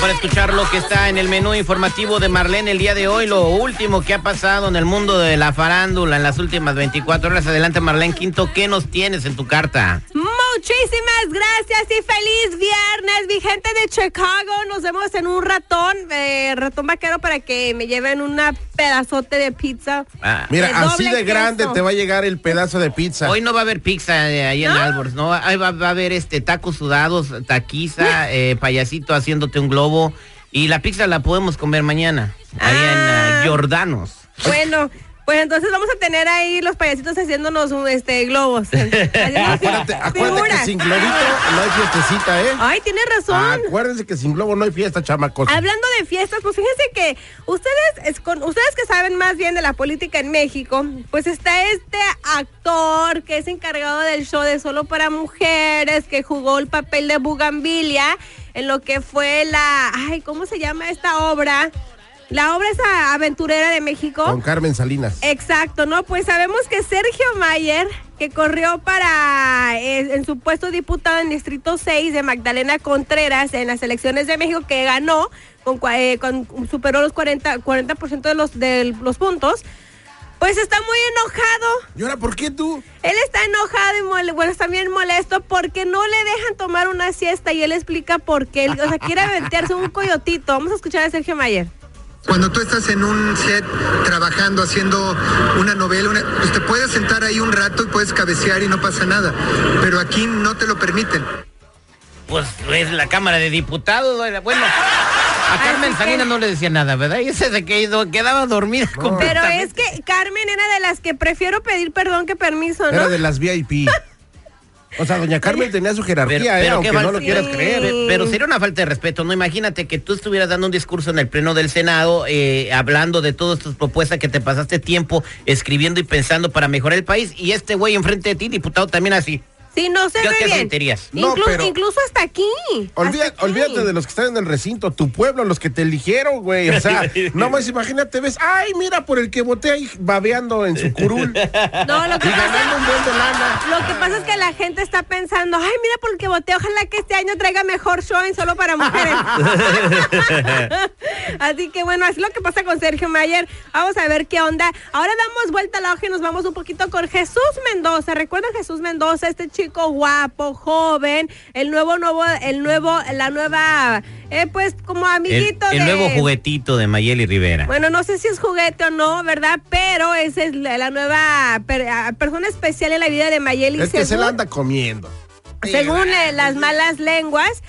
Para escuchar lo que está en el menú informativo de Marlene el día de hoy, lo último que ha pasado en el mundo de la farándula en las últimas 24 horas. Adelante, Marlene Quinto, ¿qué nos tienes en tu carta? Muchísimas gracias y feliz viernes, mi gente de Chicago. Nos vemos en un ratón, eh, ratón vaquero, para que me lleven una pedazote de pizza. Ah, Mira, De así de grande te va a llegar el pedazo de pizza. Hoy no va a haber pizza eh, ahí en ¿No? Albors, ¿no? Ahí va, va a haber este tacos sudados, taquiza, eh, payasito haciéndote un globo. Y la pizza la podemos comer mañana, ahí en Ah. ah, Jordanos. Bueno, pues entonces vamos a tener ahí los payasitos haciéndonos un, este globos. Acuérdate, acuérdate que sin globito no hay fiestecita, ¿eh? Ay, tienes razón. Acuérdense que sin globo no hay fiesta, chamacos. Hablando de fiestas, pues fíjense que ustedes, es con, ustedes que saben más bien de la política en México, pues está este actor que es encargado del show de Solo para Mujeres, que jugó el papel de Bugambilia en lo que fue la, ay, ¿cómo se llama esta obra? La obra esa aventurera de México. Con Carmen Salinas. Exacto, ¿no? Pues sabemos que Sergio Mayer, que corrió para eh, en su puesto diputado en Distrito 6 de Magdalena Contreras en las elecciones de México, que ganó, con, eh, con- superó los 40, 40% de los, de los puntos, pues está muy enojado. ¿Y ahora por qué tú? Él está enojado y mole- bueno, está bien molesto porque no le dejan tomar una siesta y él explica por qué. Él, o sea, quiere aventarse un coyotito. Vamos a escuchar a Sergio Mayer. Cuando tú estás en un set trabajando, haciendo una novela, una- pues te puedes sentar ahí un rato y puedes cabecear y no pasa nada. Pero aquí no te lo permiten. Pues es la Cámara de Diputados. Bueno, a Carmen Salinas no le decía nada, ¿verdad? Y ese se quedó, quedaba dormida Pero completamente. es que Carmen era de las que prefiero pedir perdón que permiso, ¿no? Era de las VIP. O sea, doña Carmen tenía su jerarquía, Pero- ¿eh? pero Aunque no lo quieras Sí. creer. Pe- Pero sería una falta de respeto, ¿no? Imagínate que tú estuvieras dando un discurso en el pleno del Senado, eh, hablando de todas tus propuestas que te pasaste tiempo escribiendo y pensando para mejorar el país, y este güey enfrente de ti, diputado, también así. Sí, no se ¿Qué ve te bien. sentirías? No, Inclu- pero- Incluso hasta aquí. Olvida- hasta aquí. olvídate de los que están en el recinto, tu pueblo, los que te eligieron, güey. O sea, no más imagínate, ves, ay, mira por el que voté ahí babeando en su curul. No, lo que, y ganando un pasa, buen de lana. lo que pasa es que la gente está pensando, ay, mira por el que voté, ojalá que este año traiga mejor show en solo para mujeres. así que bueno, así es lo que pasa con Sergio Mayer. Vamos a ver qué onda. Ahora damos vuelta a la hoja y nos vamos un poquito con Jesús Mendoza. ¿Recuerdan Jesús Mendoza, este chico guapo, joven, el nuevo, nuevo, el nuevo, la nueva, eh, pues como El, amiguito el de... nuevo juguetito de Mayeli Rivera. Bueno, no sé si es juguete o no, ¿verdad? Pero esa es la, nueva per- ah, persona especial en la vida de Mayeli. Es que se la anda comiendo. según eh, las malas lenguas.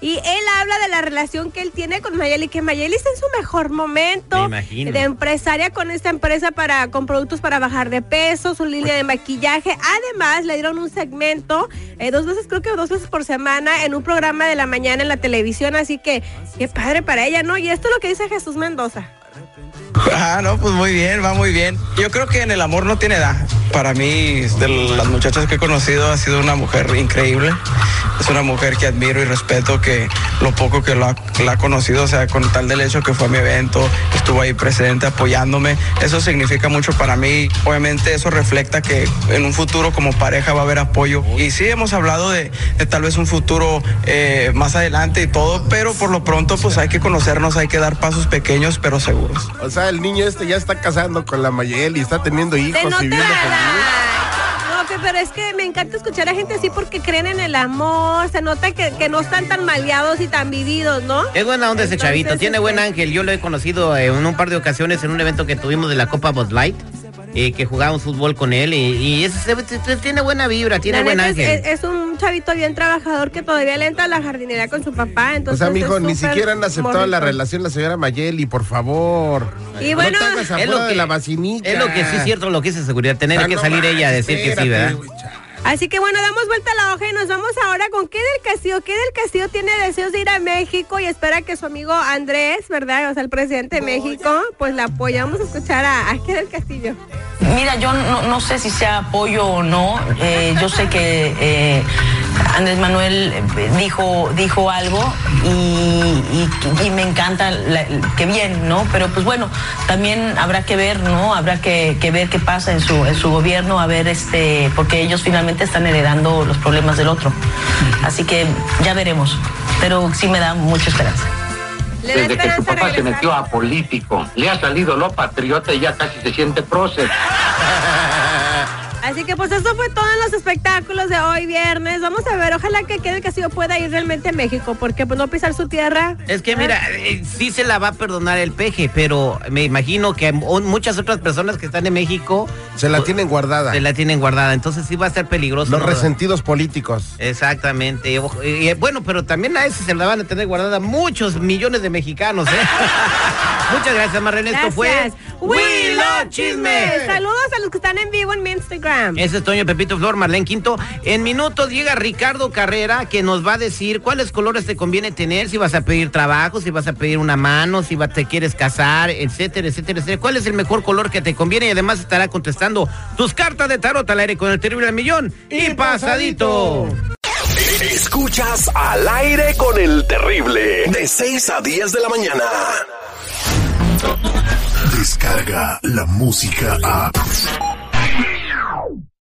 Y él habla de la relación que él tiene con Mayeli, que Mayeli está en su mejor momento. Me imagino. De empresaria con esta empresa para con productos para bajar de peso, su línea de maquillaje. Además, le dieron un segmento, eh, dos veces, creo que dos veces por semana, en un programa de la mañana en la televisión. Así que, qué padre para ella, ¿no? Y esto es lo que dice Jesús Mendoza. Ah, no, pues muy bien, va muy bien. Yo creo que en el amor no tiene edad. Para mí, de las muchachas que he conocido, ha sido una mujer increíble. Es una mujer que admiro y respeto, que lo poco que la, ha conocido, o sea, con tal del hecho que fue a mi evento, estuvo ahí presente apoyándome, eso significa mucho para mí. Obviamente eso refleja que en un futuro como pareja va a haber apoyo. Y sí hemos hablado de, de tal vez un futuro eh, más adelante y todo, pero por lo pronto pues hay que conocernos, hay que dar pasos pequeños pero seguros. O sea, el niño este ya está casando con la Mayeli, está teniendo hijos Se y nota. viviendo feliz. No, pero es que me encanta escuchar a gente así porque creen en el amor. Se nota que, que no están tan maleados y tan vividos, ¿no? Es buena onda ese chavito, tiene buen este, ángel. Yo lo he conocido eh, en un par de ocasiones en un evento que tuvimos de la Copa Bud Light, eh, que jugábamos fútbol con él y, y tiene buena vibra, tiene buen ángel. es- es un chavito bien trabajador que todavía le entra a la jardinería con su papá. O Entonces sea, mijo, ni siquiera han aceptado la relación la señora Mayeli, por favor. Y bueno, no es lo de que, la vacinita. es lo que sí es cierto, lo que es seguridad, tener O sea, que no salir ella a decir que sí, ¿verdad? Así que bueno, damos vuelta a la hoja y nos vamos ahora con qué del Castillo. ¿Qué del Castillo tiene deseos de ir a México y espera que su amigo Andrés, ¿verdad? O sea, el presidente de México, pues la apoya. Vamos a escuchar a, a qué del Castillo. Mira, yo no, sé si sea apoyo o no. Eh, yo sé que eh, Andrés Manuel eh, dijo, dijo algo y, me encanta que bien, ¿no? Pero pues bueno, también habrá que ver, ¿no? Habrá que, ver qué pasa en su, en su gobierno, a ver este, porque ellos finalmente están heredando los problemas del otro. Así que ya veremos. Pero sí me da mucha esperanza. Desde que su papá se metió a político, le ha salido lo patriota y ya casi se siente prócer. Así que pues eso fue todo en los espectáculos de hoy viernes. Vamos a ver, ojalá que quede el Castillo pueda ir realmente a México, porque pues no pisar su tierra. Es que mira, eh, sí se la va a perdonar el peje, pero me imagino que muchas otras personas que están en México se la tienen guardada. Se la tienen guardada, entonces sí va a ser peligroso. Los resentidos políticos. Exactamente. bueno, pero también a eso se la van a tener guardada muchos millones de mexicanos, ¿eh? Muchas gracias, Marlene. Esto fue We Chisme. Saludos a los que están en vivo en mi Instagram. Ese es Toño Pepito Flor, Marlene Quinto. En minutos llega Ricardo Carrera que nos va a decir cuáles colores te conviene tener, si vas a pedir trabajo, si vas a pedir una mano, si te quieres casar, etcétera, etcétera, etcétera. ¿Cuál es el mejor color que te conviene? Y además estará contestando tus cartas de tarot al aire con el terrible millón y, pasadito. Escuchas al aire con el terrible de 6 a 10 de la mañana. Descarga la música a